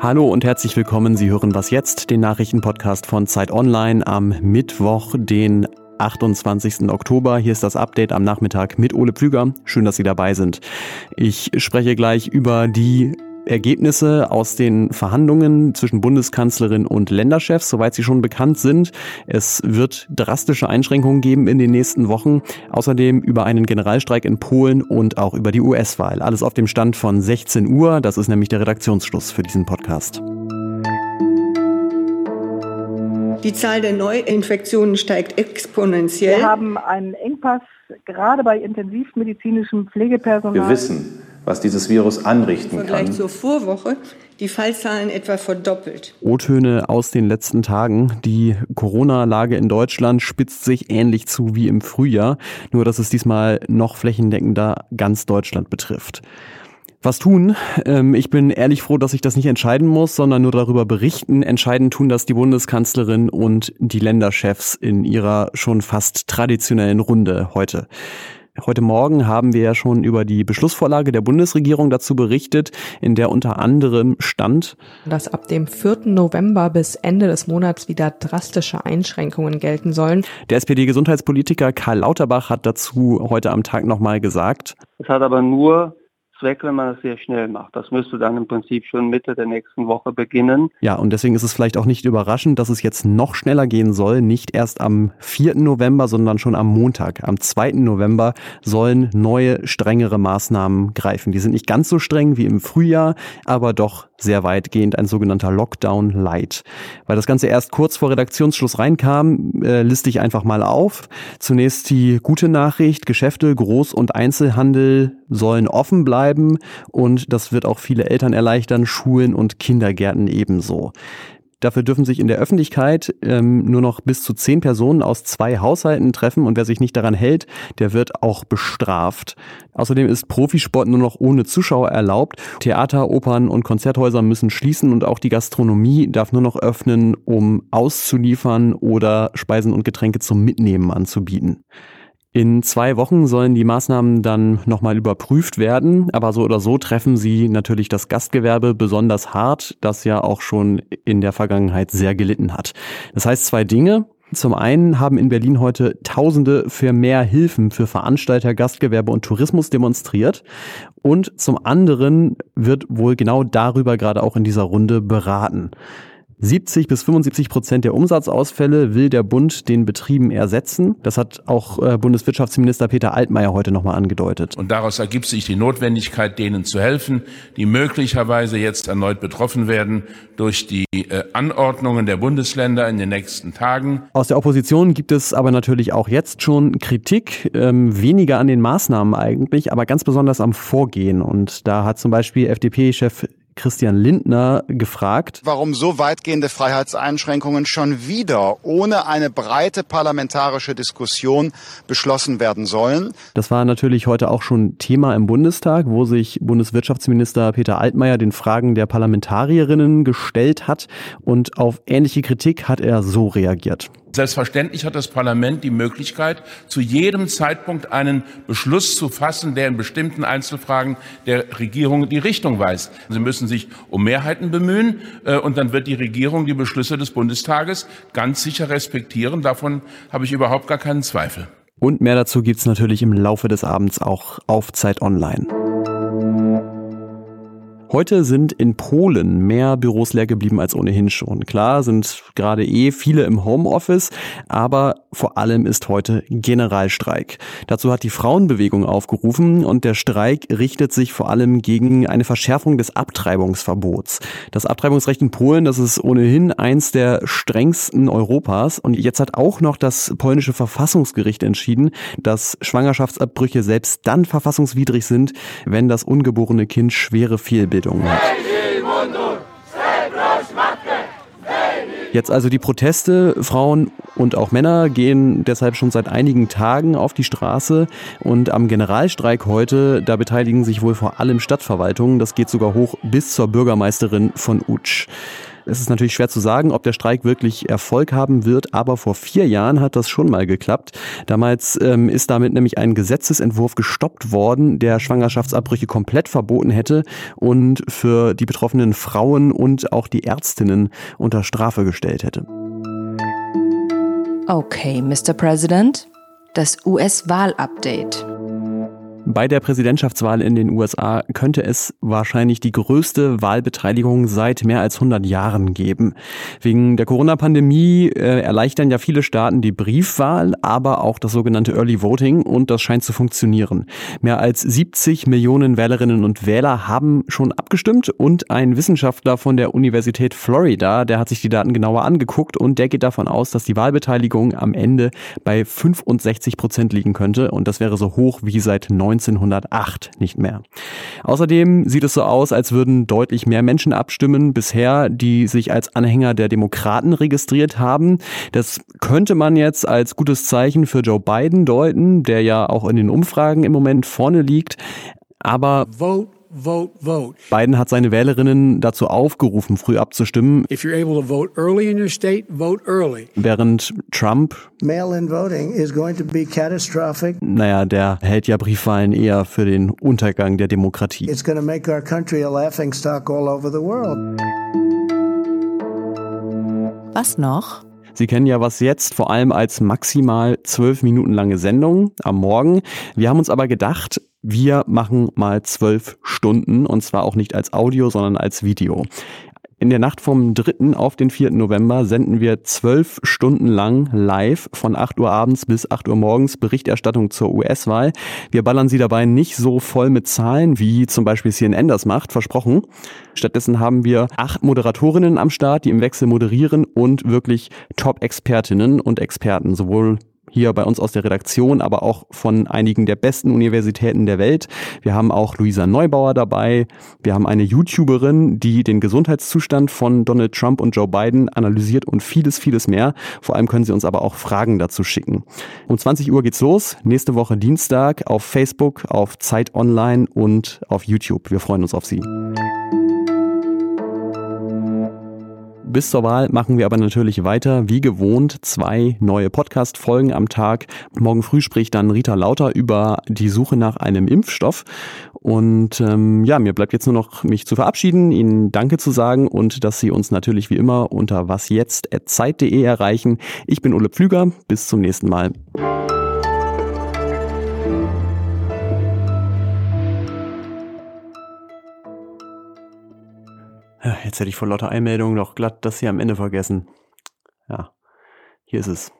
Hallo und herzlich willkommen. Sie hören was jetzt, den Nachrichtenpodcast von Zeit Online am Mittwoch, den 28. Oktober. Hier ist das Update am Nachmittag mit Ole Pflüger. Schön, dass Sie dabei sind. Ich spreche gleich über die Ergebnisse aus den Verhandlungen zwischen Bundeskanzlerin und Länderchefs, soweit sie schon bekannt sind. Es wird drastische Einschränkungen geben in den nächsten Wochen. Außerdem über einen Generalstreik in Polen und auch über die US-Wahl. Alles auf dem Stand von 16 Uhr. Das ist nämlich der Redaktionsschluss für diesen Podcast. Die Zahl der Neuinfektionen steigt exponentiell. Wir haben einen Engpass gerade bei intensivmedizinischem Pflegepersonal. Wir wissen, was dieses Virus anrichten Im Vergleich kann. zur Vorwoche die Fallzahlen etwa verdoppelt. O-Töne aus den letzten Tagen. Die Corona-Lage in Deutschland spitzt sich ähnlich zu wie im Frühjahr, nur dass es diesmal noch flächendeckender ganz Deutschland betrifft. Was tun? Ähm, ich bin ehrlich froh, dass ich das nicht entscheiden muss, sondern nur darüber berichten. Entscheiden tun das die Bundeskanzlerin und die Länderchefs in ihrer schon fast traditionellen Runde heute. Heute Morgen haben wir ja schon über die Beschlussvorlage der Bundesregierung dazu berichtet, in der unter anderem stand, dass ab dem 4. November bis Ende des Monats wieder drastische Einschränkungen gelten sollen. Der SPD-Gesundheitspolitiker Karl Lauterbach hat dazu heute am Tag nochmal gesagt. Es hat aber nur Zweck, wenn man das sehr schnell macht. Das müsste dann im Prinzip schon Mitte der nächsten Woche beginnen. Ja, und deswegen ist es vielleicht auch nicht überraschend, dass es jetzt noch schneller gehen soll. Nicht erst am 4. November, sondern schon am Montag. Am 2. November sollen neue, strengere Maßnahmen greifen. Die sind nicht ganz so streng wie im Frühjahr, aber doch sehr weitgehend ein sogenannter Lockdown Light. Weil das Ganze erst kurz vor Redaktionsschluss reinkam, äh, liste ich einfach mal auf. Zunächst die gute Nachricht, Geschäfte, Groß- und Einzelhandel sollen offen bleiben und das wird auch viele Eltern erleichtern, Schulen und Kindergärten ebenso. Dafür dürfen sich in der Öffentlichkeit ähm, nur noch bis zu zehn Personen aus zwei Haushalten treffen und wer sich nicht daran hält, der wird auch bestraft. Außerdem ist Profisport nur noch ohne Zuschauer erlaubt. Theater, Opern und Konzerthäuser müssen schließen und auch die Gastronomie darf nur noch öffnen, um auszuliefern oder Speisen und Getränke zum Mitnehmen anzubieten. In zwei Wochen sollen die Maßnahmen dann nochmal überprüft werden, aber so oder so treffen sie natürlich das Gastgewerbe besonders hart, das ja auch schon in der Vergangenheit sehr gelitten hat. Das heißt zwei Dinge. Zum einen haben in Berlin heute Tausende für mehr Hilfen für Veranstalter, Gastgewerbe und Tourismus demonstriert. Und zum anderen wird wohl genau darüber gerade auch in dieser Runde beraten. 70 bis 75 Prozent der Umsatzausfälle will der Bund den Betrieben ersetzen. Das hat auch äh, Bundeswirtschaftsminister Peter Altmaier heute nochmal angedeutet. Und daraus ergibt sich die Notwendigkeit, denen zu helfen, die möglicherweise jetzt erneut betroffen werden durch die äh, Anordnungen der Bundesländer in den nächsten Tagen. Aus der Opposition gibt es aber natürlich auch jetzt schon Kritik, ähm, weniger an den Maßnahmen eigentlich, aber ganz besonders am Vorgehen. Und da hat zum Beispiel FDP-Chef Christian Lindner gefragt, warum so weitgehende Freiheitseinschränkungen schon wieder ohne eine breite parlamentarische Diskussion beschlossen werden sollen. Das war natürlich heute auch schon Thema im Bundestag, wo sich Bundeswirtschaftsminister Peter Altmaier den Fragen der Parlamentarierinnen gestellt hat und auf ähnliche Kritik hat er so reagiert. Selbstverständlich hat das Parlament die Möglichkeit, zu jedem Zeitpunkt einen Beschluss zu fassen, der in bestimmten Einzelfragen der Regierung die Richtung weist. Sie müssen sich um Mehrheiten bemühen äh, und dann wird die Regierung die Beschlüsse des Bundestages ganz sicher respektieren. Davon habe ich überhaupt gar keinen Zweifel. Und mehr dazu gibt's natürlich im Laufe des Abends auch auf Zeit Online. Heute sind in Polen mehr Büros leer geblieben als ohnehin schon. Klar sind gerade eh viele im Homeoffice, aber vor allem ist heute Generalstreik. Dazu hat die Frauenbewegung aufgerufen und der Streik richtet sich vor allem gegen eine Verschärfung des Abtreibungsverbots. Das Abtreibungsrecht in Polen, das ist ohnehin eins der strengsten Europas und jetzt hat auch noch das polnische Verfassungsgericht entschieden, dass Schwangerschaftsabbrüche selbst dann verfassungswidrig sind, wenn das ungeborene Kind schwere Fehlbildungen hat. Jetzt also die Proteste. Frauen und auch Männer gehen deshalb schon seit einigen Tagen auf die Straße. Und am Generalstreik heute, da beteiligen sich wohl vor allem Stadtverwaltungen. Das geht sogar hoch bis zur Bürgermeisterin von Utsch. Es ist natürlich schwer zu sagen, ob der Streik wirklich Erfolg haben wird, aber vor vier Jahren hat das schon mal geklappt. Damals ähm, ist damit nämlich ein Gesetzesentwurf gestoppt worden, der Schwangerschaftsabbrüche komplett verboten hätte und für die betroffenen Frauen und auch die Ärztinnen unter Strafe gestellt hätte. Okay, Mr. President, das US-Wahl-Update. Bei der Präsidentschaftswahl in den USA könnte es wahrscheinlich die größte Wahlbeteiligung seit mehr als 100 Jahren geben. Wegen der Corona-Pandemie äh, erleichtern ja viele Staaten die Briefwahl, aber auch das sogenannte Early Voting und das scheint zu funktionieren. Mehr als 70 Millionen Wählerinnen und Wähler haben schon abgestimmt und ein Wissenschaftler von der Universität Florida, der hat sich die Daten genauer angeguckt und der geht davon aus, dass die Wahlbeteiligung am Ende bei 65 Prozent liegen könnte und das wäre so hoch wie seit 19 1908 nicht mehr. Außerdem sieht es so aus, als würden deutlich mehr Menschen abstimmen bisher, die sich als Anhänger der Demokraten registriert haben. Das könnte man jetzt als gutes Zeichen für Joe Biden deuten, der ja auch in den Umfragen im Moment vorne liegt. Aber Vote vote, vote. Biden hat seine Wählerinnen dazu aufgerufen, früh abzustimmen. If you're able to vote early in your state, vote early. Während Trump Mail-in voting is going to be catastrophic. Naja, der hält ja Briefwahlen eher für den Untergang der Demokratie. It's going to make our country a laughing stock all over the world. Was noch? Sie kennen ja was jetzt vor allem als maximal zwölf Minuten lange Sendung am Morgen. Wir haben uns aber gedacht, wir machen mal zwölf Stunden und zwar auch nicht als Audio, sondern als Video. In der Nacht vom 3. auf den 4. November senden wir zwölf Stunden lang live von 8 Uhr abends bis 8 Uhr morgens Berichterstattung zur US-Wahl. Wir ballern sie dabei nicht so voll mit Zahlen, wie zum Beispiel CNN das macht, versprochen. Stattdessen haben wir acht Moderatorinnen am Start, die im Wechsel moderieren und wirklich Top-Expertinnen und Experten, sowohl hier bei uns aus der Redaktion, aber auch von einigen der besten Universitäten der Welt. Wir haben auch Luisa Neubauer dabei. Wir haben eine YouTuberin, die den Gesundheitszustand von Donald Trump und Joe Biden analysiert und vieles, vieles mehr. Vor allem können Sie uns aber auch Fragen dazu schicken. Um 20 Uhr geht's los. Nächste Woche Dienstag auf Facebook, auf Zeit Online und auf YouTube. Wir freuen uns auf Sie. Bis zur Wahl machen wir aber natürlich weiter, wie gewohnt, zwei neue Podcast-Folgen am Tag. Morgen früh spricht dann Rita Lauter über die Suche nach einem Impfstoff. Und ähm, ja, mir bleibt jetzt nur noch, mich zu verabschieden, Ihnen Danke zu sagen und dass Sie uns natürlich wie immer unter wasjetzt.zeit.de erreichen. Ich bin Ole Pflüger. Bis zum nächsten Mal. Jetzt hätte ich vor lauter Einmeldungen noch glatt das hier am Ende vergessen. Ja, hier ist es.